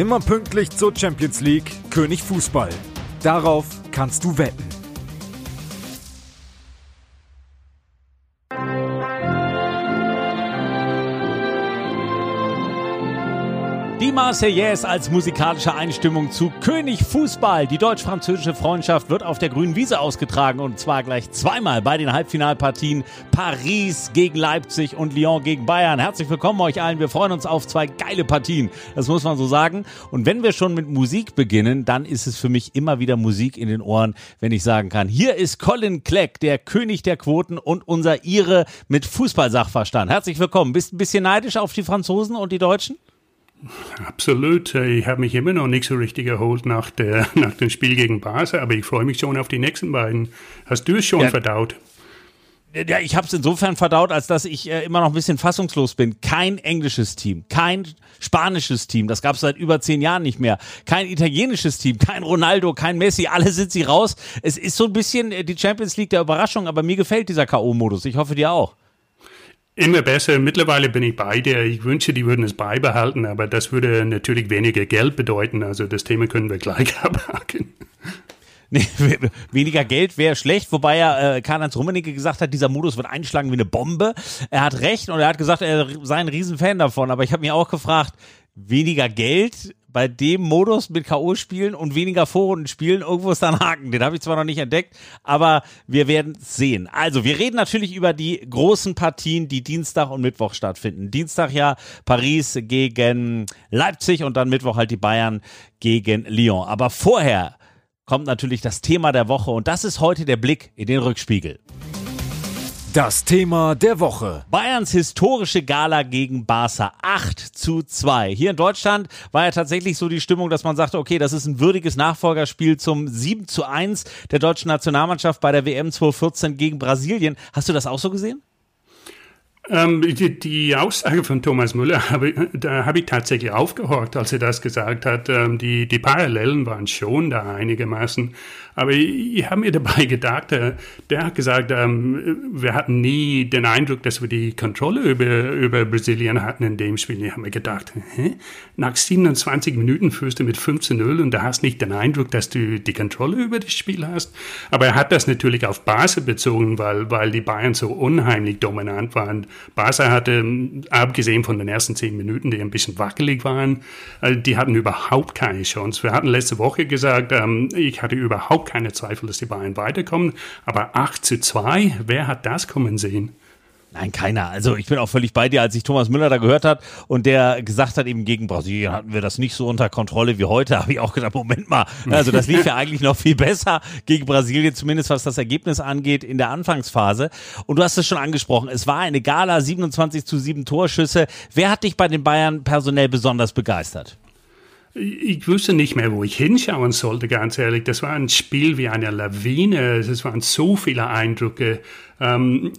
Immer pünktlich zur Champions League, König Fußball. Darauf kannst du wetten. Marseillaise als musikalische Einstimmung zu König Fußball. Die deutsch-französische Freundschaft wird auf der grünen Wiese ausgetragen und zwar gleich zweimal bei den Halbfinalpartien Paris gegen Leipzig und Lyon gegen Bayern. Herzlich willkommen euch allen. Wir freuen uns auf zwei geile Partien. Das muss man so sagen. Und wenn wir schon mit Musik beginnen, dann ist es für mich immer wieder Musik in den Ohren, wenn ich sagen kann, hier ist Colin Clegg, der König der Quoten und unser Ire mit Fußballsachverstand. Herzlich willkommen. Bist ein bisschen neidisch auf die Franzosen und die Deutschen? Absolut. Ich habe mich immer noch nicht so richtig erholt nach, der, nach dem Spiel gegen Basel, aber ich freue mich schon auf die nächsten beiden. Hast du es schon ja. verdaut? Ja, ich habe es insofern verdaut, als dass ich äh, immer noch ein bisschen fassungslos bin. Kein englisches Team, kein spanisches Team, das gab es seit über zehn Jahren nicht mehr. Kein italienisches Team, kein Ronaldo, kein Messi, alle sind sie raus. Es ist so ein bisschen äh, die Champions League der Überraschung, aber mir gefällt dieser K.O.-Modus. Ich hoffe dir auch. Immer besser. Mittlerweile bin ich bei dir. Ich wünsche, die würden es beibehalten, aber das würde natürlich weniger Geld bedeuten. Also das Thema können wir gleich abhaken. Nee, weniger Geld wäre schlecht, wobei ja äh, Karl-Heinz Rummenigge gesagt hat, dieser Modus wird einschlagen wie eine Bombe. Er hat recht und er hat gesagt, er sei ein Riesenfan davon. Aber ich habe mich auch gefragt, weniger Geld bei dem Modus mit K.O. spielen und weniger Vorrunden spielen, irgendwo ist da ein Haken. Den habe ich zwar noch nicht entdeckt, aber wir werden sehen. Also, wir reden natürlich über die großen Partien, die Dienstag und Mittwoch stattfinden. Dienstag ja Paris gegen Leipzig und dann Mittwoch halt die Bayern gegen Lyon. Aber vorher kommt natürlich das Thema der Woche und das ist heute der Blick in den Rückspiegel. Das Thema der Woche. Bayerns historische Gala gegen Barca 8 zu 2. Hier in Deutschland war ja tatsächlich so die Stimmung, dass man sagte, okay, das ist ein würdiges Nachfolgerspiel zum 7 zu 1 der deutschen Nationalmannschaft bei der WM 2014 gegen Brasilien. Hast du das auch so gesehen? Ähm, die, die, Aussage von Thomas Müller, hab ich, da habe ich tatsächlich aufgehorcht, als er das gesagt hat. Ähm, die, die Parallelen waren schon da einigermaßen. Aber ich, habe mir dabei gedacht, der, der hat gesagt, ähm, wir hatten nie den Eindruck, dass wir die Kontrolle über, über Brasilien hatten in dem Spiel. Ich habe mir gedacht, hä? nach 27 Minuten führst du mit 15-0 und da hast nicht den Eindruck, dass du die Kontrolle über das Spiel hast. Aber er hat das natürlich auf Basel bezogen, weil, weil die Bayern so unheimlich dominant waren. Basel hatte, abgesehen von den ersten 10 Minuten, die ein bisschen wackelig waren, äh, die hatten überhaupt keine Chance. Wir hatten letzte Woche gesagt, ähm, ich hatte überhaupt keine Zweifel, dass die Bayern weiterkommen. Aber 8 zu 2, wer hat das kommen sehen? Nein, keiner. Also ich bin auch völlig bei dir, als ich Thomas Müller da gehört hat und der gesagt hat, eben gegen Brasilien hatten wir das nicht so unter Kontrolle wie heute, habe ich auch gedacht, Moment mal, also das lief ja eigentlich noch viel besser gegen Brasilien, zumindest was das Ergebnis angeht in der Anfangsphase. Und du hast es schon angesprochen, es war eine Gala, 27 zu 7 Torschüsse. Wer hat dich bei den Bayern personell besonders begeistert? Ich wusste nicht mehr, wo ich hinschauen sollte, ganz ehrlich. Das war ein Spiel wie eine Lawine. Es waren so viele Eindrücke. Ähm,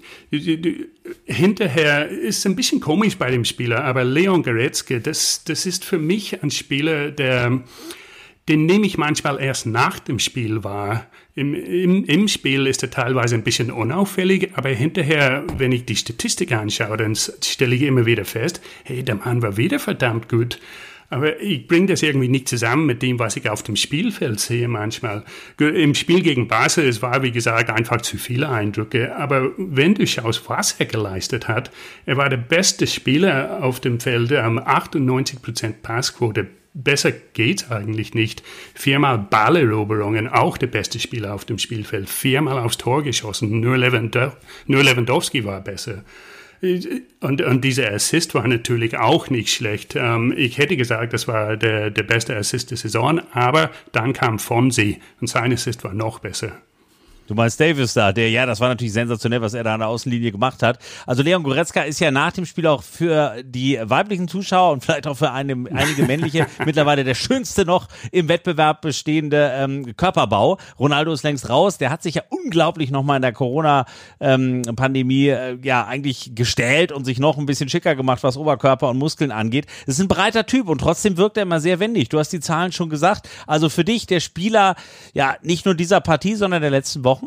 hinterher ist ein bisschen komisch bei dem Spieler, aber Leon Goretzke, das, das ist für mich ein Spieler, der, den nehme ich manchmal erst nach dem Spiel wahr. Im, im, Im Spiel ist er teilweise ein bisschen unauffällig, aber hinterher, wenn ich die Statistik anschaue, dann stelle ich immer wieder fest, hey, der Mann war wieder verdammt gut. Aber ich bringe das irgendwie nicht zusammen mit dem, was ich auf dem Spielfeld sehe manchmal. Im Spiel gegen Basel, es war, wie gesagt, einfach zu viele Eindrücke. Aber wenn du schaust, was er geleistet hat, er war der beste Spieler auf dem Feld, 98% Passquote. Besser geht's eigentlich nicht. Viermal Balleroberungen, auch der beste Spieler auf dem Spielfeld. Viermal aufs Tor geschossen. Nur, Lewandowski war besser. Und, und dieser Assist war natürlich auch nicht schlecht. Ähm, ich hätte gesagt, das war der, der beste Assist der Saison, aber dann kam Fonsi und sein Assist war noch besser. Du meinst Davis da, der, ja, das war natürlich sensationell, was er da an der Außenlinie gemacht hat. Also Leon Goretzka ist ja nach dem Spiel auch für die weiblichen Zuschauer und vielleicht auch für eine, einige männliche mittlerweile der schönste noch im Wettbewerb bestehende ähm, Körperbau. Ronaldo ist längst raus. Der hat sich ja unglaublich nochmal in der Corona-Pandemie ähm, äh, ja eigentlich gestellt und sich noch ein bisschen schicker gemacht, was Oberkörper und Muskeln angeht. Das ist ein breiter Typ und trotzdem wirkt er immer sehr wendig. Du hast die Zahlen schon gesagt. Also für dich der Spieler, ja, nicht nur dieser Partie, sondern der letzten Wochen?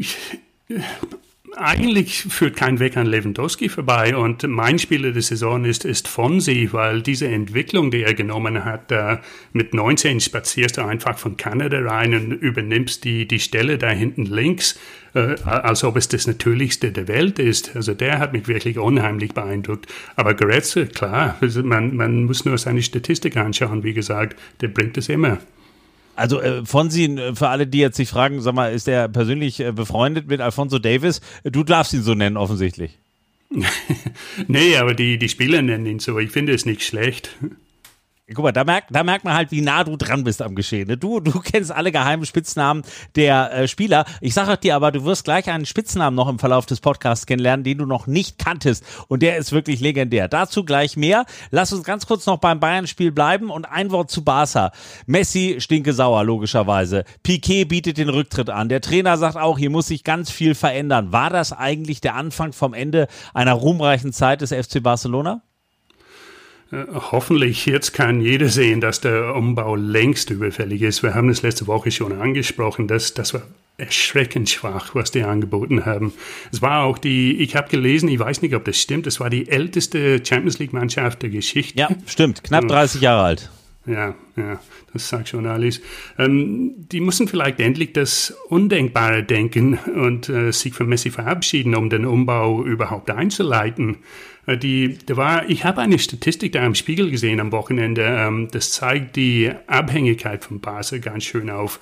Ich, eigentlich führt kein Weg an Lewandowski vorbei und mein Spieler der Saison ist, ist Fonsi, weil diese Entwicklung, die er genommen hat, äh, mit 19 spazierst du einfach von Kanada rein und übernimmst die, die Stelle da hinten links, äh, als ob es das Natürlichste der Welt ist. Also der hat mich wirklich unheimlich beeindruckt. Aber Goretzka, klar, also man, man muss nur seine Statistik anschauen, wie gesagt, der bringt es immer. Also äh, Fonsi, äh, für alle, die jetzt sich fragen, sag mal, ist er persönlich äh, befreundet mit Alfonso Davis? Du darfst ihn so nennen, offensichtlich. nee, aber die, die Spieler nennen ihn so. Ich finde es nicht schlecht. Guck mal, da merkt, da merkt man halt, wie nah du dran bist am Geschehen. Ne? Du, du kennst alle geheimen Spitznamen der äh, Spieler. Ich sage dir aber, du wirst gleich einen Spitznamen noch im Verlauf des Podcasts kennenlernen, den du noch nicht kanntest. Und der ist wirklich legendär. Dazu gleich mehr. Lass uns ganz kurz noch beim Bayern-Spiel bleiben und ein Wort zu Barca. Messi stinke sauer, logischerweise. Piquet bietet den Rücktritt an. Der Trainer sagt auch, hier muss sich ganz viel verändern. War das eigentlich der Anfang vom Ende einer ruhmreichen Zeit des FC Barcelona? Äh, hoffentlich jetzt kann jeder sehen, dass der Umbau längst überfällig ist. Wir haben es letzte Woche schon angesprochen, dass das war erschreckend schwach, was die angeboten haben. Es war auch die, ich habe gelesen, ich weiß nicht, ob das stimmt, es war die älteste Champions League Mannschaft der Geschichte. Ja, stimmt, knapp 30 Jahre alt. Ja, ja, das sagt schon alles. Ähm, die müssen vielleicht endlich das Undenkbare denken und äh, sich von Messi verabschieden, um den Umbau überhaupt einzuleiten. Äh, die, da war, ich habe eine Statistik da im Spiegel gesehen am Wochenende. Ähm, das zeigt die Abhängigkeit von Basel ganz schön auf.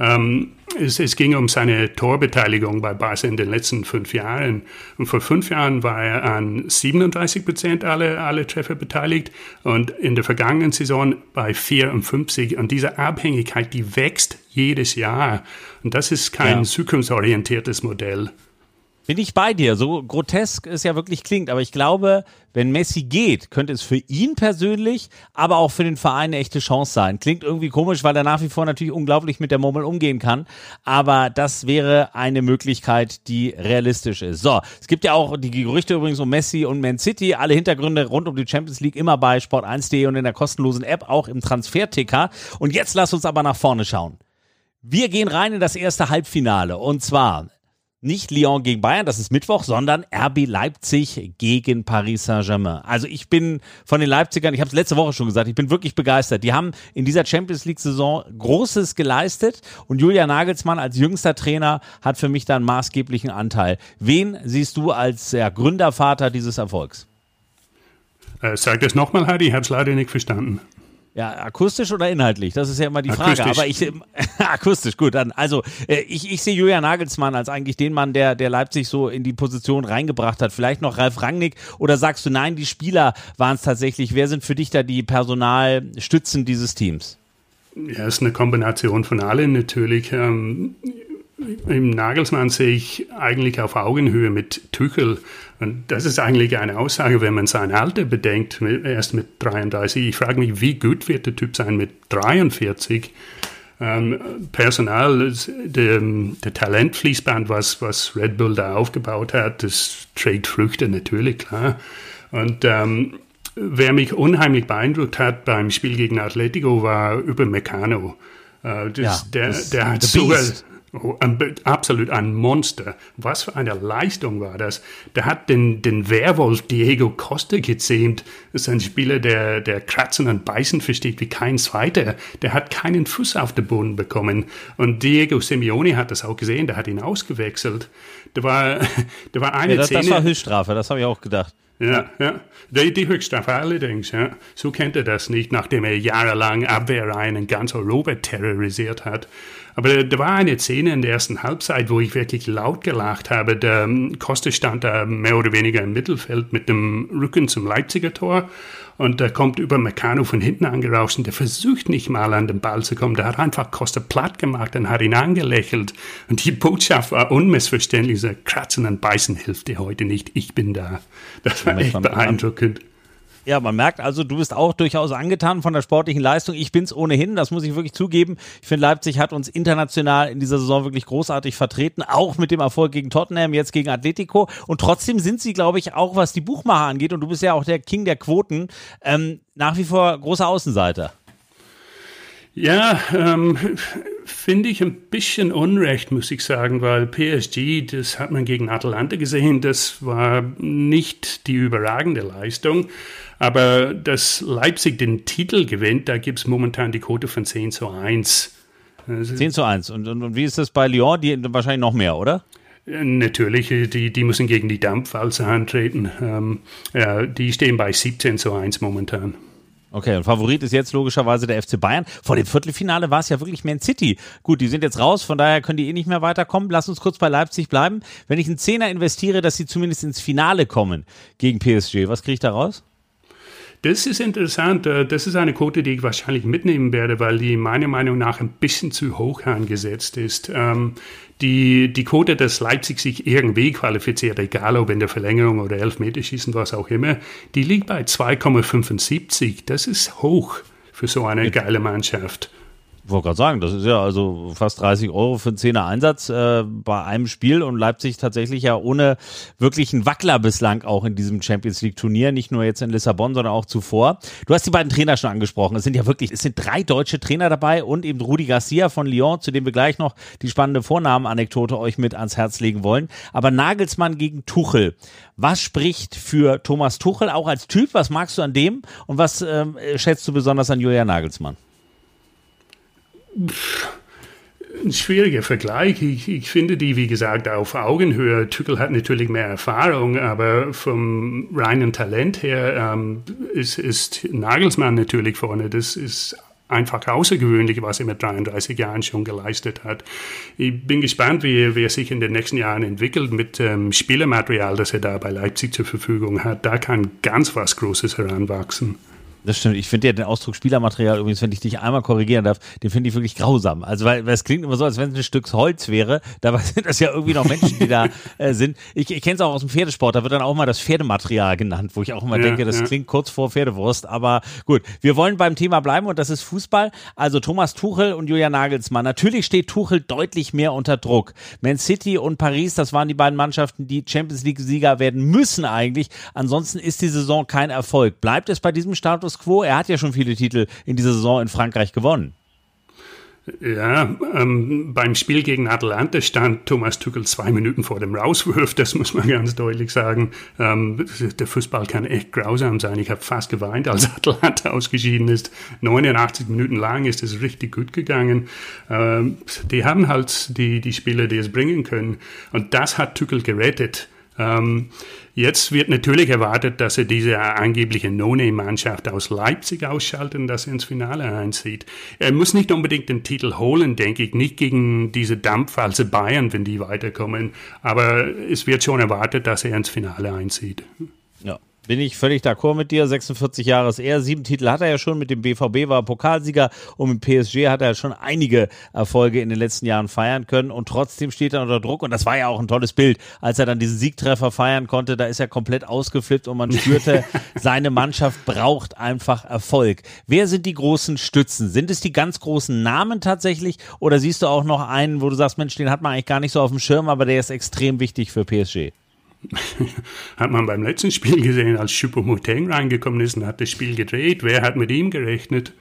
Ähm, es, es, ging um seine Torbeteiligung bei Basel in den letzten fünf Jahren. Und vor fünf Jahren war er an 37 Prozent alle, alle Treffer beteiligt und in der vergangenen Saison bei 54. Und diese Abhängigkeit, die wächst jedes Jahr. Und das ist kein ja. zukunftsorientiertes Modell. Bin ich bei dir. So grotesk es ja wirklich klingt. Aber ich glaube, wenn Messi geht, könnte es für ihn persönlich, aber auch für den Verein eine echte Chance sein. Klingt irgendwie komisch, weil er nach wie vor natürlich unglaublich mit der Murmel umgehen kann. Aber das wäre eine Möglichkeit, die realistisch ist. So, es gibt ja auch die Gerüchte übrigens um Messi und Man City. Alle Hintergründe rund um die Champions League immer bei sport1.de und in der kostenlosen App, auch im Transfer-Ticker. Und jetzt lass uns aber nach vorne schauen. Wir gehen rein in das erste Halbfinale. Und zwar nicht Lyon gegen Bayern, das ist Mittwoch, sondern RB Leipzig gegen Paris Saint-Germain. Also ich bin von den Leipzigern, ich habe es letzte Woche schon gesagt, ich bin wirklich begeistert. Die haben in dieser Champions League-Saison Großes geleistet und Julia Nagelsmann als jüngster Trainer hat für mich da einen maßgeblichen Anteil. Wen siehst du als ja, Gründervater dieses Erfolgs? Äh, sag das nochmal, Heidi, ich habe es leider nicht verstanden. Ja, akustisch oder inhaltlich? Das ist ja immer die Frage. Aber ich akustisch, gut, dann. Also äh, ich, ich sehe Julian Nagelsmann als eigentlich den Mann, der, der Leipzig so in die Position reingebracht hat. Vielleicht noch Ralf Rangnick oder sagst du, nein, die Spieler waren es tatsächlich. Wer sind für dich da die Personalstützen dieses Teams? Ja, es ist eine Kombination von allen natürlich. Ähm, im Nagelsmann sehe ich eigentlich auf Augenhöhe mit Tuchel. Und das ist eigentlich eine Aussage, wenn man sein Alter bedenkt, erst mit 33. Ich frage mich, wie gut wird der Typ sein mit 43? Ähm, Personal, der, der Talentfließband, was, was Red Bull da aufgebaut hat, das trägt Früchte natürlich, klar. Und ähm, wer mich unheimlich beeindruckt hat beim Spiel gegen Atletico, war über Meccano. Äh, das, ja, der, der hat sogar, Oh, absolut ein Monster. Was für eine Leistung war das? Der hat den, den Werwolf Diego Costa gezähmt. Das ist ein Spieler, der, der Kratzen und Beißen versteht wie kein zweiter. Der hat keinen Fuß auf den Boden bekommen. Und Diego Simeone hat das auch gesehen, der hat ihn ausgewechselt. Da war, da war eine ja, das, Szene. Das war Höchststrafe, das habe ich auch gedacht. Ja, ja. Die, die Höchststrafe allerdings, ja. So kennt er das nicht, nachdem er jahrelang Abwehrreihen in ganz Europa terrorisiert hat. Aber da war eine Szene in der ersten Halbzeit, wo ich wirklich laut gelacht habe. Der Costa stand da mehr oder weniger im Mittelfeld mit dem Rücken zum Leipziger Tor. Und da kommt über Meccano von hinten angerauscht und der versucht nicht mal an den Ball zu kommen. Der hat einfach Costa platt gemacht und hat ihn angelächelt. Und die Botschaft war unmissverständlich. So, kratzen und beißen hilft dir heute nicht. Ich bin da. Das war echt beeindruckend. Ja, man merkt also, du bist auch durchaus angetan von der sportlichen Leistung. Ich bin's ohnehin, das muss ich wirklich zugeben. Ich finde, Leipzig hat uns international in dieser Saison wirklich großartig vertreten, auch mit dem Erfolg gegen Tottenham, jetzt gegen Atletico. Und trotzdem sind sie, glaube ich, auch was die Buchmacher angeht, und du bist ja auch der King der Quoten, ähm, nach wie vor großer Außenseiter. Ja, ähm, finde ich ein bisschen unrecht, muss ich sagen, weil PSG, das hat man gegen Atalanta gesehen, das war nicht die überragende Leistung. Aber dass Leipzig den Titel gewinnt, da gibt es momentan die Quote von 10 zu 1. 10 zu 1. Und, und, und wie ist das bei Lyon? Die wahrscheinlich noch mehr, oder? Natürlich, die, die müssen gegen die Dampfwalze antreten. Ähm, ja, die stehen bei 17 zu 1 momentan. Okay, und Favorit ist jetzt logischerweise der FC Bayern. Vor dem Viertelfinale war es ja wirklich Man City. Gut, die sind jetzt raus, von daher können die eh nicht mehr weiterkommen. Lass uns kurz bei Leipzig bleiben. Wenn ich einen Zehner investiere, dass sie zumindest ins Finale kommen gegen PSG, was kriege ich da raus? Das ist interessant. Äh, das ist eine Quote, die ich wahrscheinlich mitnehmen werde, weil die meiner Meinung nach ein bisschen zu hoch angesetzt ist. Ähm, die, die Quote, dass Leipzig sich irgendwie qualifiziert, egal ob in der Verlängerung oder Elfmeterschießen, was auch immer, die liegt bei 2,75. Das ist hoch für so eine geile Mannschaft wollte gerade sagen, das ist ja also fast 30 Euro für einen Zehner Einsatz äh, bei einem Spiel und Leipzig tatsächlich ja ohne wirklichen Wackler bislang auch in diesem Champions League Turnier, nicht nur jetzt in Lissabon, sondern auch zuvor. Du hast die beiden Trainer schon angesprochen. Es sind ja wirklich, es sind drei deutsche Trainer dabei und eben Rudi Garcia von Lyon, zu dem wir gleich noch die spannende Vornamenanekdote euch mit ans Herz legen wollen. Aber Nagelsmann gegen Tuchel. Was spricht für Thomas Tuchel auch als Typ? Was magst du an dem und was ähm, schätzt du besonders an Julian Nagelsmann? Ein schwieriger Vergleich. Ich, ich, finde die, wie gesagt, auf Augenhöhe. Tückel hat natürlich mehr Erfahrung, aber vom reinen Talent her ähm, ist, ist Nagelsmann natürlich vorne. Das ist einfach außergewöhnlich, was er mit 33 Jahren schon geleistet hat. Ich bin gespannt, wie, wie er sich in den nächsten Jahren entwickelt mit ähm, Spielermaterial, das er da bei Leipzig zur Verfügung hat. Da kann ganz was Großes heranwachsen. Das stimmt. Ich finde ja den Ausdruck Spielermaterial übrigens, wenn ich dich einmal korrigieren darf, den finde ich wirklich grausam. Also, weil, weil es klingt immer so, als wenn es ein Stück Holz wäre. Dabei sind das ja irgendwie noch Menschen, die da äh, sind. Ich, ich kenne es auch aus dem Pferdesport. Da wird dann auch mal das Pferdematerial genannt, wo ich auch immer ja, denke, das ja. klingt kurz vor Pferdewurst. Aber gut, wir wollen beim Thema bleiben und das ist Fußball. Also Thomas Tuchel und Julian Nagelsmann. Natürlich steht Tuchel deutlich mehr unter Druck. Man City und Paris, das waren die beiden Mannschaften, die Champions League-Sieger werden müssen eigentlich. Ansonsten ist die Saison kein Erfolg. Bleibt es bei diesem Status Status quo. Er hat ja schon viele Titel in dieser Saison in Frankreich gewonnen. Ja, ähm, beim Spiel gegen Atalanta stand Thomas Tuchel zwei Minuten vor dem Rauswurf, das muss man ganz deutlich sagen. Ähm, der Fußball kann echt grausam sein. Ich habe fast geweint, als Atalanta ausgeschieden ist. 89 Minuten lang ist es richtig gut gegangen. Ähm, die haben halt die, die Spieler, die es bringen können. Und das hat Tuchel gerettet. Ähm, jetzt wird natürlich erwartet, dass er diese angebliche No-Name-Mannschaft aus Leipzig ausschalten, dass er ins Finale einzieht. Er muss nicht unbedingt den Titel holen, denke ich, nicht gegen diese Dampfwalze Bayern, wenn die weiterkommen, aber es wird schon erwartet, dass er ins Finale einzieht. Ja. Bin ich völlig d'accord mit dir. 46 Jahre ist er. Sieben Titel hat er ja schon. Mit dem BVB war er Pokalsieger und mit PSG hat er schon einige Erfolge in den letzten Jahren feiern können. Und trotzdem steht er unter Druck. Und das war ja auch ein tolles Bild, als er dann diesen Siegtreffer feiern konnte. Da ist er komplett ausgeflippt und man spürte, seine Mannschaft braucht einfach Erfolg. Wer sind die großen Stützen? Sind es die ganz großen Namen tatsächlich? Oder siehst du auch noch einen, wo du sagst, Mensch, den hat man eigentlich gar nicht so auf dem Schirm, aber der ist extrem wichtig für PSG? hat man beim letzten Spiel gesehen, als Choupo-Moting reingekommen ist und hat das Spiel gedreht. Wer hat mit ihm gerechnet?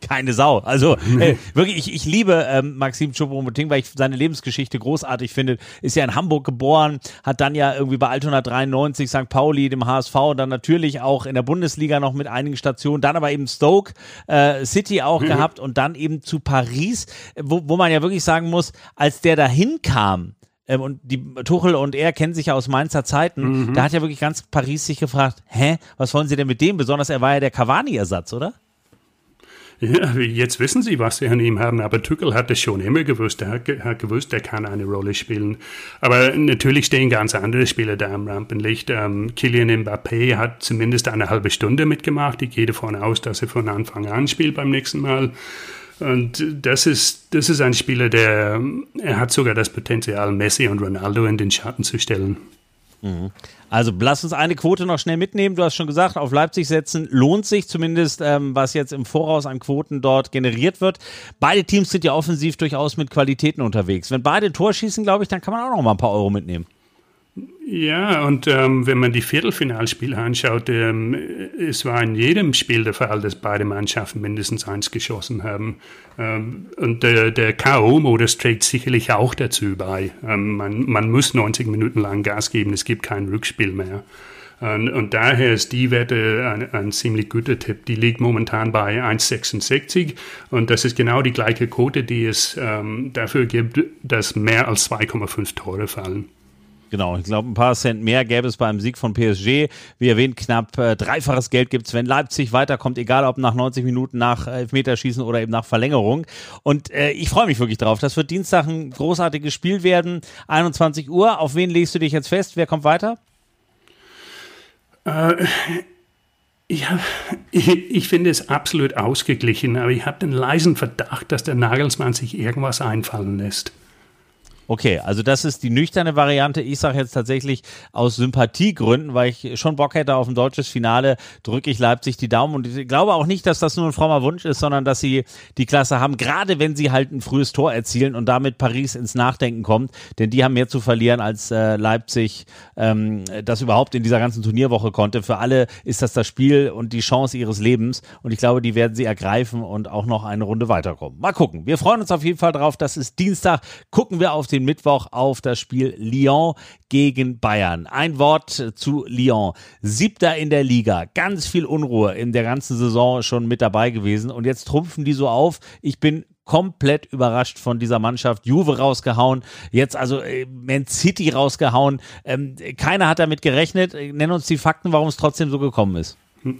Keine Sau. Also äh, wirklich, ich, ich liebe ähm, Maxim Choupo-Moting, weil ich seine Lebensgeschichte großartig finde. Ist ja in Hamburg geboren, hat dann ja irgendwie bei Altona 93, St. Pauli, dem HSV dann natürlich auch in der Bundesliga noch mit einigen Stationen, dann aber eben Stoke äh, City auch mhm. gehabt und dann eben zu Paris, wo, wo man ja wirklich sagen muss, als der dahin kam, ähm, und die Tuchel und er kennen sich ja aus Mainzer Zeiten. Mhm. Da hat ja wirklich ganz Paris sich gefragt, hä, was wollen sie denn mit dem? Besonders er war ja der Cavani-Ersatz, oder? Ja, jetzt wissen sie, was sie an ihm haben, aber Tuchel hat es schon immer gewusst. Er hat, hat, gewusst, er kann eine Rolle spielen. Aber natürlich stehen ganz andere Spieler da am Rampenlicht. Ähm, Kylian Mbappé hat zumindest eine halbe Stunde mitgemacht. Ich gehe davon aus, dass er von Anfang an spielt beim nächsten Mal. Und das ist, das ist ein Spieler, der, er hat sogar das Potenzial, Messi und Ronaldo in den Schatten zu stellen. Mhm. Also lass uns eine Quote noch schnell mitnehmen. Du hast schon gesagt, auf Leipzig setzen lohnt sich zumindest, ähm, was jetzt im Voraus an Quoten dort generiert wird. Beide Teams sind ja offensiv durchaus mit Qualitäten unterwegs. Wenn beide ein Tor schießen, glaube ich, dann kann man auch noch mal ein paar Euro mitnehmen. Ja, und ähm, wenn man die Viertelfinalspiele anschaut, ähm, es war in jedem Spiel der Fall, dass beide Mannschaften mindestens eins geschossen haben. Ähm, und der, der K.O.-Modus trägt sicherlich auch dazu bei. Ähm, man, man muss 90 Minuten lang Gas geben, es gibt kein Rückspiel mehr. Und, und, daher ist die Wette ein, ein, ziemlich guter Tipp. Die liegt momentan bei 1,66 und das ist genau die gleiche Quote, die es ähm, dafür gibt, dass mehr als 2,5 Tore fallen. Genau, ich glaube, ein paar Cent mehr gäbe es beim Sieg von PSG. Wie erwähnt, knapp äh, dreifaches Geld gibt es, wenn Leipzig weiterkommt, egal ob nach 90 Minuten nach Elfmeterschießen oder eben nach Verlängerung. Und äh, ich freue mich wirklich drauf. Das wird Dienstag ein großartiges Spiel werden. 21 Uhr. Auf wen legst du dich jetzt fest? Wer kommt weiter? Äh, ja, ich, ich, finde es absolut ausgeglichen, aber ich habe den leisen Verdacht, dass der Nagelsmann sich irgendwas einfallen lässt. Okay, also das ist die nüchterne Variante. Ich sage jetzt tatsächlich aus Sympathiegründen, weil ich schon Bock hätte auf ein deutsches Finale, drücke ich Leipzig die Daumen. Und ich glaube auch nicht, dass das nur ein frommer Wunsch ist, sondern dass sie die Klasse haben, gerade wenn sie halt ein frühes Tor erzielen und damit Paris ins Nachdenken kommt. Denn die haben mehr zu verlieren, als äh, Leipzig ähm, das überhaupt in dieser ganzen Turnierwoche konnte. Für alle ist das das Spiel und die Chance ihres Lebens. Und ich glaube, die werden sie ergreifen und auch noch eine Runde weiterkommen. Mal gucken. Wir freuen uns auf jeden Fall drauf. Das ist Dienstag. Gucken wir auf den den Mittwoch auf das Spiel Lyon gegen Bayern. Ein Wort zu Lyon. Siebter in der Liga. Ganz viel Unruhe in der ganzen Saison schon mit dabei gewesen. Und jetzt trumpfen die so auf. Ich bin komplett überrascht von dieser Mannschaft. Juve rausgehauen, jetzt also äh, Man City rausgehauen. Ähm, keiner hat damit gerechnet. Nenn uns die Fakten, warum es trotzdem so gekommen ist. Hm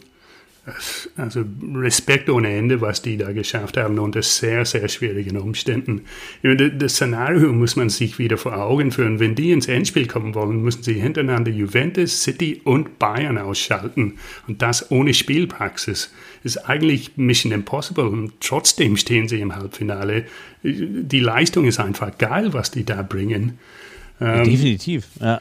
also Respekt ohne Ende, was die da geschafft haben unter sehr, sehr schwierigen Umständen. Das Szenario muss man sich wieder vor Augen führen. Wenn die ins Endspiel kommen wollen, müssen sie hintereinander Juventus, City und Bayern ausschalten. Und das ohne Spielpraxis. Ist eigentlich Mission Impossible. Und trotzdem stehen sie im Halbfinale. Die Leistung ist einfach geil, was die da bringen. Definitiv, ja.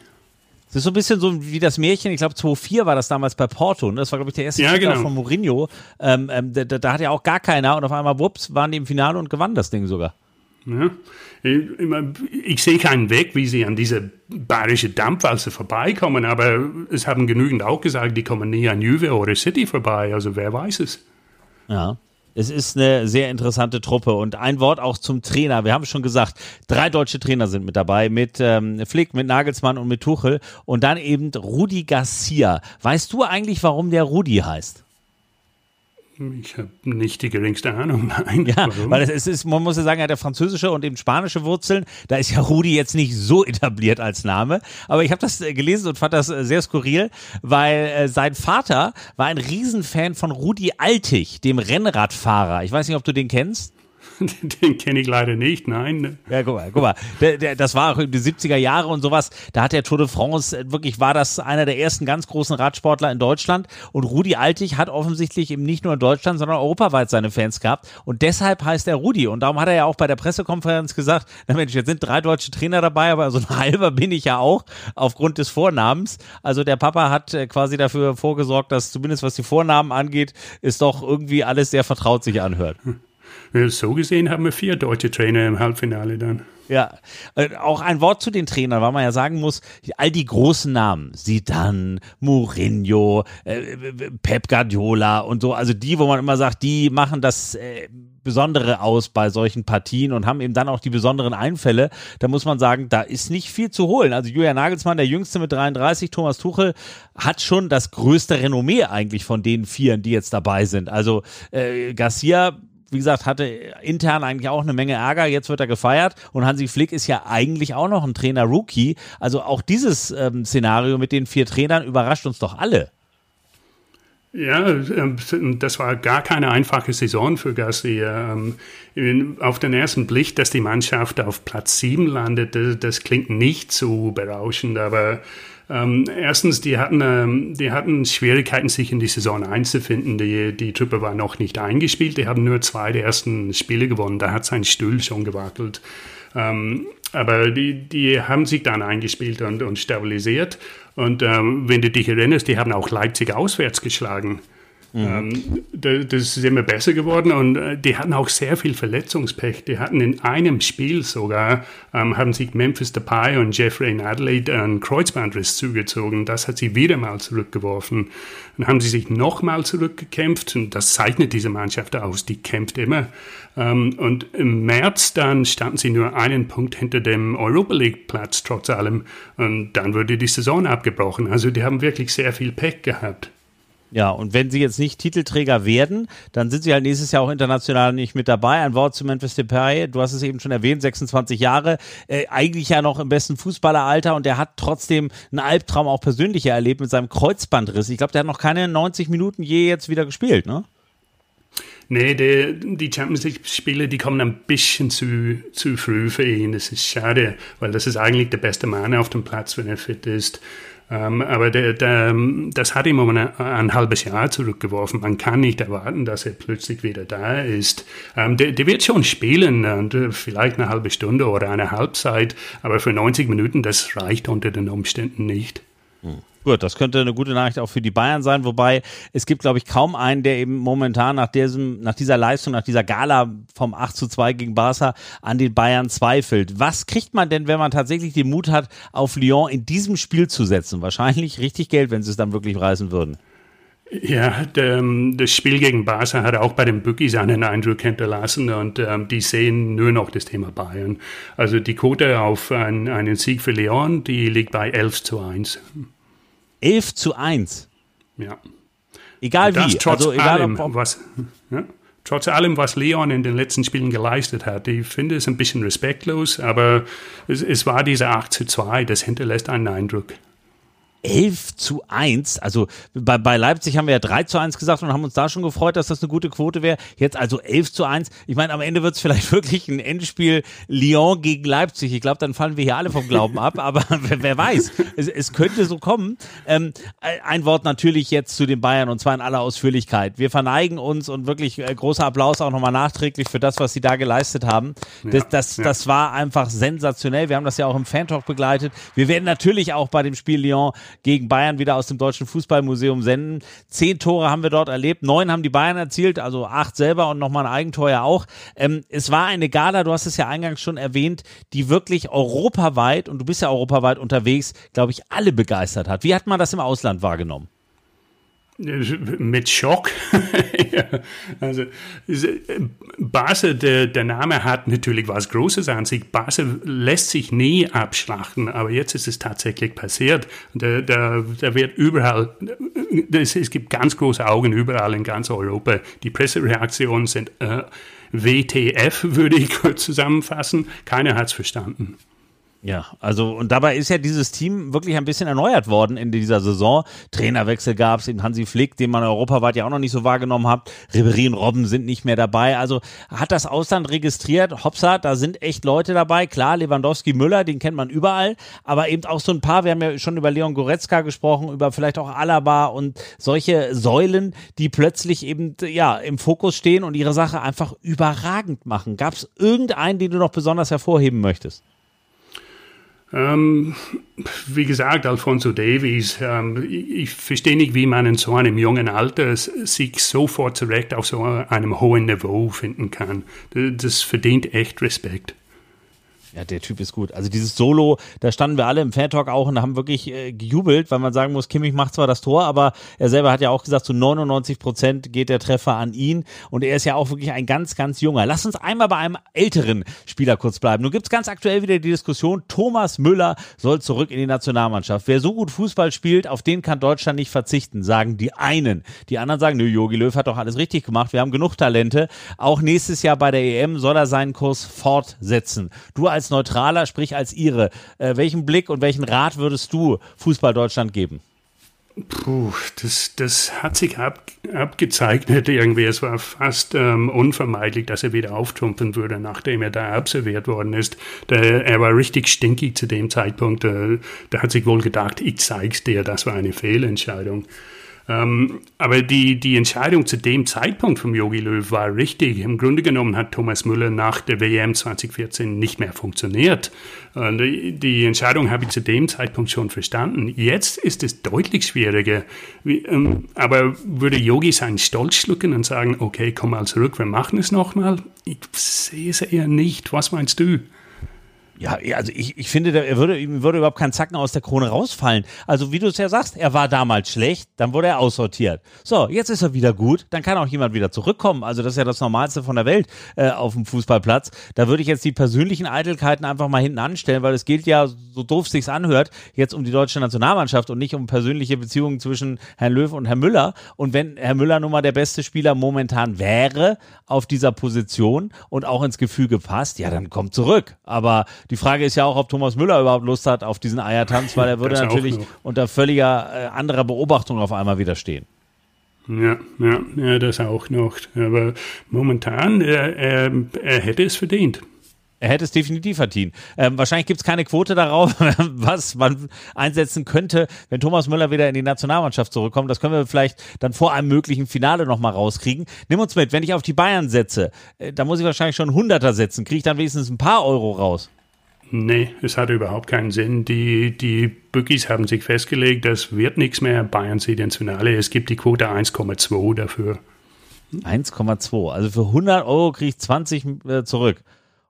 Das ist so ein bisschen so wie das Märchen, ich glaube 2004 war das damals bei Porto, ne? das war glaube ich der erste ja, Spiel genau. von Mourinho, ähm, ähm, da, da, hat ja auch gar keiner und auf einmal, wups, waren die im Finale und gewannen das Ding sogar. Ja. Ich, ich, sehe keinen Weg, wie sie an diese bayerische Dampfwalze vorbeikommen, aber es haben genügend auch gesagt, die kommen nie an Juve oder City vorbei, also wer weiß es. Ja. Es ist eine sehr interessante Truppe und ein Wort auch zum Trainer. Wir haben schon gesagt, drei deutsche Trainer sind mit dabei, mit ähm, Flick, mit Nagelsmann und mit Tuchel und dann eben Rudi Garcia. Weißt du eigentlich, warum der Rudi heißt? Ich habe nicht die geringste Ahnung. Nein. Ja, Warum? weil es ist, man muss ja sagen, er hat ja französische und eben spanische Wurzeln. Da ist ja Rudi jetzt nicht so etabliert als Name. Aber ich habe das äh, gelesen und fand das äh, sehr skurril, weil äh, sein Vater war ein Riesenfan von Rudi Altig, dem Rennradfahrer. Ich weiß nicht, ob du den kennst. Den kenne ich leider nicht, nein. Ja, guck mal, guck mal. Der, der, das war auch in die 70er Jahre und sowas. Da hat der Tour de France, äh, wirklich war das einer der ersten ganz großen Radsportler in Deutschland. Und Rudi Altig hat offensichtlich eben nicht nur in Deutschland, sondern europaweit seine Fans gehabt. Und deshalb heißt er Rudi. Und darum hat er ja auch bei der Pressekonferenz gesagt, na Mensch, jetzt sind drei deutsche Trainer dabei, aber so ein halber bin ich ja auch aufgrund des Vornamens. Also der Papa hat äh, quasi dafür vorgesorgt, dass zumindest was die Vornamen angeht, ist doch irgendwie alles sehr vertraut sich anhört. Hm. So gesehen haben wir vier deutsche Trainer im Halbfinale dann. Ja, äh, auch ein Wort zu den Trainern, weil man ja sagen muss, all die großen Namen, Zidane, Mourinho, äh, Pep Guardiola und so, also die, wo man immer sagt, die machen das äh, Besondere aus bei solchen Partien und haben eben dann auch die besonderen Einfälle. Da muss man sagen, da ist nicht viel zu holen. Also Julian Nagelsmann, der Jüngste mit 33, Thomas Tuchel hat schon das größte Renommee eigentlich von den Vieren, die jetzt dabei sind. Also äh, Garcia wie gesagt, hatte intern eigentlich auch eine Menge Ärger. Jetzt wird er gefeiert und Hansi Flick ist ja eigentlich auch noch ein Trainer-Rookie. Also auch dieses ähm, Szenario mit den vier Trainern überrascht uns doch alle. Ja, ähm, das war gar keine einfache Saison für Garcia. Ähm, auf den ersten Blick, dass die Mannschaft auf Platz 7 landet, das klingt nicht so berauschend, aber ähm, erstens, die hatten, ähm, die hatten Schwierigkeiten, sich in die Saison einzufinden. Die, die Truppe war noch nicht eingespielt. Die haben nur zwei der ersten Spiele gewonnen. Da hat sein Stuhl schon gewackelt. Ähm, aber die, die haben sich dann eingespielt und, und stabilisiert. Und ähm, wenn du dich erinnerst, die haben auch Leipzig auswärts geschlagen. Mhm. Das ist immer besser geworden und äh, die hatten auch sehr viel Verletzungspech. Die hatten in einem Spiel sogar, ähm, haben sich Memphis Depay und Jeffrey Adelaide einen Kreuzbandriss zugezogen. Das hat sie wieder mal zurückgeworfen. Dann haben sie sich nochmal zurückgekämpft und das zeichnet diese Mannschaft aus. Die kämpft immer. Ähm, und im März dann standen sie nur einen Punkt hinter dem Europa League Platz trotz allem und dann wurde die Saison abgebrochen. Also die haben wirklich sehr viel Pech gehabt. Ja, und wenn sie jetzt nicht Titelträger werden, dann sind sie halt nächstes Jahr auch international nicht mit dabei. Ein Wort zu Memphis Depay, du hast es eben schon erwähnt, 26 Jahre, äh, eigentlich ja noch im besten Fußballeralter und der hat trotzdem einen Albtraum auch persönlich erlebt mit seinem Kreuzbandriss. Ich glaube, der hat noch keine 90 Minuten je jetzt wieder gespielt, ne? Nee, die, die Champions League-Spiele, die kommen ein bisschen zu, zu früh für ihn. Das ist schade, weil das ist eigentlich der beste Mann auf dem Platz, wenn er fit ist. Ähm, aber der, der, das hat ihm um ein, ein, halbes Jahr zurückgeworfen. Man kann nicht erwarten, dass er plötzlich wieder da ist. Ähm, der, der, wird schon spielen und äh, vielleicht eine halbe Stunde oder eine Halbzeit, aber für 90 Minuten, das reicht unter den Umständen nicht. Hm. Gut, das könnte eine gute Nachricht auch für die Bayern sein, wobei es gibt, glaube ich, kaum einen, der eben momentan nach, diesem, nach dieser Leistung, nach dieser Gala vom 8 zu 2 gegen Barca an den Bayern zweifelt. Was kriegt man denn, wenn man tatsächlich den Mut hat, auf Lyon in diesem Spiel zu setzen? Wahrscheinlich richtig Geld, wenn sie es dann wirklich reißen würden. Ja, der, das Spiel gegen Barca hat auch bei den Bookies einen Eindruck hinterlassen und ähm, die sehen nur noch das Thema Bayern. Also die Quote auf ein, einen Sieg für Lyon, die liegt bei 11 zu 1. 11 zu 1. Ja. Egal wie. Trotz also egal allem, ob, was, ja, trotz allem, was Leon in den letzten Spielen geleistet hat. Ich finde es ein bisschen respektlos, aber es, es war diese 8 zu 2, das hinterlässt einen Eindruck. 11 zu 1. Also bei, bei Leipzig haben wir ja 3 zu 1 gesagt und haben uns da schon gefreut, dass das eine gute Quote wäre. Jetzt also 11 zu 1. Ich meine, am Ende wird es vielleicht wirklich ein Endspiel Lyon gegen Leipzig. Ich glaube, dann fallen wir hier alle vom Glauben ab, aber wer, wer weiß, es, es, könnte so kommen. Ähm, ein Wort natürlich jetzt zu den Bayern und zwar in aller Ausführlichkeit. Wir verneigen uns und wirklich äh, großer Applaus auch nochmal nachträglich für das, was sie da geleistet haben. Das, das, ja. das war einfach sensationell. Wir haben das ja auch im Fan-Talk begleitet. Wir werden natürlich auch bei dem Spiel Lyon gegen Bayern wieder aus dem Deutschen Fußballmuseum senden. Zehn Tore haben wir dort erlebt, neun haben die Bayern erzielt, also acht selber und nochmal ein Eigentor ja auch. Ähm, es war eine Gala, du hast es ja eingangs schon erwähnt, die wirklich europaweit, und du bist ja europaweit unterwegs, glaube ich, alle begeistert hat. Wie hat man das im Ausland wahrgenommen? Mit Schock. also Basel, der, der Name hat natürlich was Großes an sich. Basel lässt sich nie abschlachten, aber jetzt ist es tatsächlich passiert. Da, da, da wird überall, das, es gibt ganz große Augen überall in ganz Europa. Die Pressereaktionen sind äh, WTF, würde ich kurz zusammenfassen. Keiner hat es verstanden. Ja, also und dabei ist ja dieses Team wirklich ein bisschen erneuert worden in dieser Saison. Trainerwechsel gab es, Hansi Flick, den man europaweit ja auch noch nicht so wahrgenommen hat. Ribery und Robben sind nicht mehr dabei. Also hat das Ausland registriert. Hopsa, da sind echt Leute dabei. Klar, Lewandowski, Müller, den kennt man überall. Aber eben auch so ein paar, wir haben ja schon über Leon Goretzka gesprochen, über vielleicht auch Alaba und solche Säulen, die plötzlich eben ja im Fokus stehen und ihre Sache einfach überragend machen. Gab es irgendeinen, den du noch besonders hervorheben möchtest? Ähm, wie gesagt, Alfonso Davies, ähm, ich, ich, verstehe nicht, wie man in so einem jungen Alter sich sofort zurecht auf so einem hohen Niveau finden kann. Das verdient echt Respekt. Ja, der Typ ist gut. Also dieses Solo, da standen wir alle im Fan Talk auch und haben wirklich äh, gejubelt, weil man sagen muss, Kimmich macht zwar das Tor, aber er selber hat ja auch gesagt, zu 99 Prozent geht der Treffer an ihn und er ist ja auch wirklich ein ganz, ganz junger. Lass uns einmal bei einem älteren Spieler kurz bleiben. Nun gibt's ganz aktuell wieder die Diskussion, Thomas Müller soll zurück in die Nationalmannschaft. Wer so gut Fußball spielt, auf den kann Deutschland nicht verzichten, sagen die einen. Die anderen sagen, nö, Jogi Löw hat doch alles richtig gemacht, wir haben genug Talente. Auch nächstes Jahr bei der EM soll er seinen Kurs fortsetzen. Du als Neutraler, sprich als Ihre. Äh, welchen Blick und welchen Rat würdest du Fußball Deutschland geben? Puh, das, das hat sich ab, abgezeichnet irgendwie. Es war fast ähm, unvermeidlich, dass er wieder auftrumpfen würde, nachdem er da absolviert worden ist. Der, er war richtig stinkig zu dem Zeitpunkt. Äh, da hat sich wohl gedacht, ich zeig's dir, das war eine Fehlentscheidung. Ähm, aber die, die Entscheidung zu dem Zeitpunkt vom Yogi Löw war richtig. Im Grunde genommen hat Thomas Müller nach der WM 2014 nicht mehr funktioniert. Und die Entscheidung habe ich zu dem Zeitpunkt schon verstanden. Jetzt ist es deutlich schwieriger. Wie, ähm, aber würde Yogi seinen Stolz schlucken und sagen, okay, komm mal zurück, wir machen es nochmal? Ich sehe es eher nicht. Was meinst du? Ja, also ich, ich finde, er würde, ihm würde überhaupt kein Zacken aus der Krone rausfallen. Also wie du es ja sagst, er war damals schlecht, dann wurde er aussortiert. So, jetzt ist er wieder gut, dann kann auch jemand wieder zurückkommen. Also das ist ja das Normalste von der Welt äh, auf dem Fußballplatz. Da würde ich jetzt die persönlichen Eitelkeiten einfach mal hinten anstellen, weil es gilt ja, so doof sich's anhört, jetzt um die deutsche Nationalmannschaft und nicht um persönliche Beziehungen zwischen Herrn Löw und Herrn Müller. Und wenn Herr Müller nun mal der beste Spieler momentan wäre auf dieser Position und auch ins Gefüge passt, ja, dann kommt zurück. Aber die Frage ist ja auch, ob Thomas Müller überhaupt Lust hat auf diesen Eiertanz, weil er würde natürlich unter völliger äh, anderer Beobachtung auf einmal wieder stehen. Ja, ja, ja, das auch noch. Aber momentan, er, er, er hätte es verdient. Er hätte es definitiv verdient. Ähm, wahrscheinlich gibt es keine Quote darauf, was man einsetzen könnte, wenn Thomas Müller wieder in die Nationalmannschaft zurückkommt. Das können wir vielleicht dann vor einem möglichen Finale nochmal rauskriegen. Nimm uns mit, wenn ich auf die Bayern setze, äh, da muss ich wahrscheinlich schon Hunderter setzen. Kriege ich dann wenigstens ein paar Euro raus? Nee, es hat überhaupt keinen Sinn. Die, die Bookies haben sich festgelegt, das wird nichts mehr. Bayern zieht ins Finale. Es gibt die Quote 1,2 dafür. 1,2. Also für 100 Euro kriege ich 20 äh, zurück.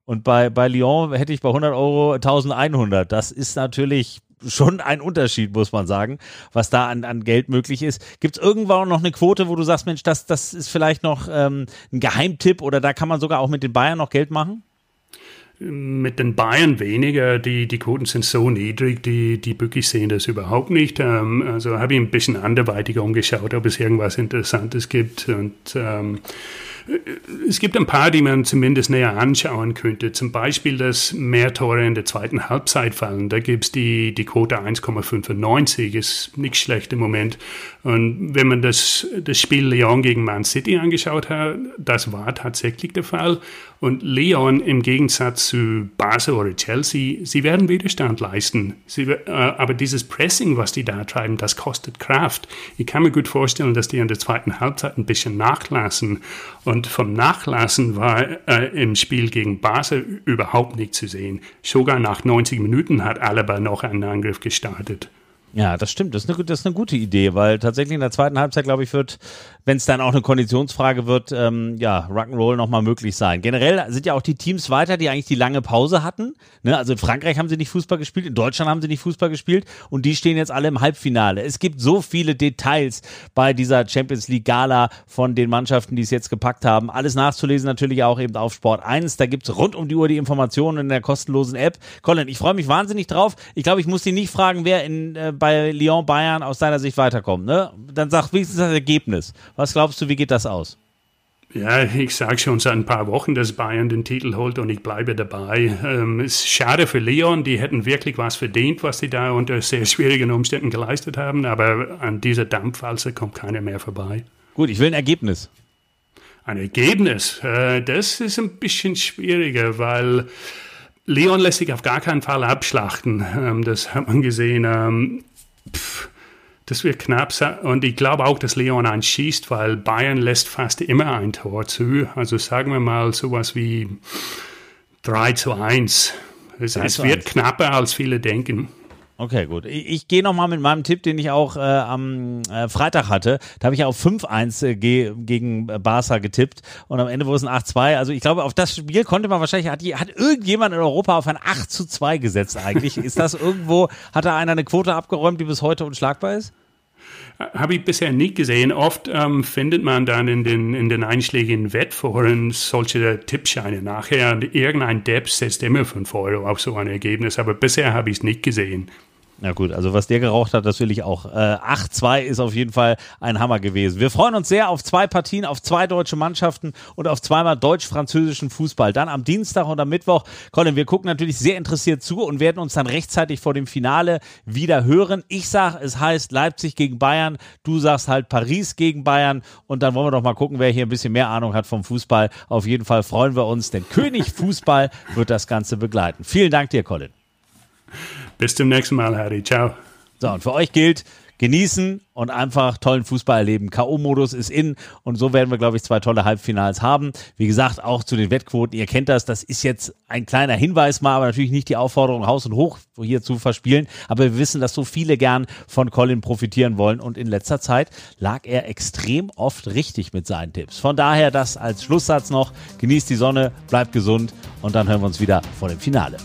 Und bei, bei Lyon hätte ich bei 100 Euro 1100. Das ist natürlich schon ein Unterschied, muss man sagen, was da an, an Geld möglich ist. Gibt es irgendwann noch eine Quote, wo du sagst, Mensch, das, das ist vielleicht noch ähm, ein Geheimtipp oder da kann man sogar auch mit den Bayern noch Geld machen? Mit den Bayern weniger, die, die Quoten sind so niedrig, die, die Bookies sehen das überhaupt nicht. Ähm, also habe ich ein bisschen anderweitig umgeschaut, ob es irgendwas Interessantes gibt. Und ähm, es gibt ein paar, die man zumindest näher anschauen könnte. Zum Beispiel, dass mehr Tore in der zweiten Halbzeit fallen. Da gibt es die, die Quote 1,95, ist nicht schlecht im Moment. Und wenn man das, das Spiel Leon gegen Man City angeschaut hat, das war tatsächlich der Fall. Und Leon im Gegensatz zu Basel oder Chelsea, sie werden Widerstand leisten. Sie, äh, aber dieses Pressing, was die da treiben, das kostet Kraft. Ich kann mir gut vorstellen, dass die in der zweiten Halbzeit ein bisschen nachlassen. Und vom Nachlassen war äh, im Spiel gegen Basel überhaupt nicht zu sehen. Sogar nach 90 Minuten hat Alaba noch einen Angriff gestartet. Ja, das stimmt. Das ist, eine, das ist eine gute Idee, weil tatsächlich in der zweiten Halbzeit, glaube ich, wird wenn es dann auch eine Konditionsfrage wird, ähm, ja, Rock'n'Roll nochmal möglich sein. Generell sind ja auch die Teams weiter, die eigentlich die lange Pause hatten. Ne? Also in Frankreich haben sie nicht Fußball gespielt, in Deutschland haben sie nicht Fußball gespielt und die stehen jetzt alle im Halbfinale. Es gibt so viele Details bei dieser Champions League Gala von den Mannschaften, die es jetzt gepackt haben. Alles nachzulesen natürlich auch eben auf Sport 1. Da gibt's rund um die Uhr die Informationen in der kostenlosen App. Colin, ich freue mich wahnsinnig drauf. Ich glaube, ich muss dich nicht fragen, wer in, äh, bei Lyon Bayern aus deiner Sicht weiterkommt. Ne? Dann sag wenigstens das Ergebnis. Was glaubst du, wie geht das aus? Ja, ich sage schon seit ein paar Wochen, dass Bayern den Titel holt und ich bleibe dabei. Ähm, es ist schade für Leon, die hätten wirklich was verdient, was sie da unter sehr schwierigen Umständen geleistet haben, aber an dieser Dampfwalze kommt keiner mehr vorbei. Gut, ich will ein Ergebnis. Ein Ergebnis, äh, das ist ein bisschen schwieriger, weil Leon lässt sich auf gar keinen Fall abschlachten. Ähm, das hat man gesehen. Ähm, pff, das wird knapp sein. Und ich glaube auch, dass Leon einen schießt, weil Bayern lässt fast immer ein Tor zu. Also sagen wir mal sowas wie 3 zu 1. Es, es wird 1. knapper, als viele denken. Okay, gut. Ich, ich gehe nochmal mit meinem Tipp, den ich auch äh, am äh, Freitag hatte. Da habe ich ja auf 5-1 äh, ge gegen Barca getippt und am Ende wurde es ein 8-2. Also ich glaube, auf das Spiel konnte man wahrscheinlich, hat, hat irgendjemand in Europa auf ein 8 zu 2 gesetzt eigentlich. ist das irgendwo, hat da einer eine Quote abgeräumt, die bis heute unschlagbar ist? Habe ich bisher nicht gesehen. Oft ähm, findet man dann in den, in den einschlägigen Wettforen solche Tippscheine nachher. Und irgendein Depp setzt immer 5 Euro auf so ein Ergebnis, aber bisher habe ich es nicht gesehen. Ja gut, also was der geraucht hat, das will ich auch. Äh, 8-2 ist auf jeden Fall ein Hammer gewesen. Wir freuen uns sehr auf zwei Partien, auf zwei deutsche Mannschaften und auf zweimal deutsch-französischen Fußball. Dann am Dienstag und am Mittwoch. Colin, wir gucken natürlich sehr interessiert zu und werden uns dann rechtzeitig vor dem Finale wieder hören. Ich sag, es heißt Leipzig gegen Bayern. Du sagst halt Paris gegen Bayern. Und dann wollen wir doch mal gucken, wer hier ein bisschen mehr Ahnung hat vom Fußball. Auf jeden Fall freuen wir uns, denn König Fußball wird das Ganze begleiten. Vielen Dank dir, Colin. Bis zum nächsten Mal, Harry. Ciao. So, und für euch gilt, genießen und einfach tollen Fußball erleben. K.O.-Modus ist in und so werden wir, glaube ich, zwei tolle Halbfinals haben. Wie gesagt, auch zu den Wettquoten. Ihr kennt das. Das ist jetzt ein kleiner Hinweis mal, aber natürlich nicht die Aufforderung, Haus und Hoch hier zu verspielen. Aber wir wissen, dass so viele gern von Colin profitieren wollen und in letzter Zeit lag er extrem oft richtig mit seinen Tipps. Von daher das als Schlusssatz noch. Genießt die Sonne, bleibt gesund und dann hören wir uns wieder vor dem Finale.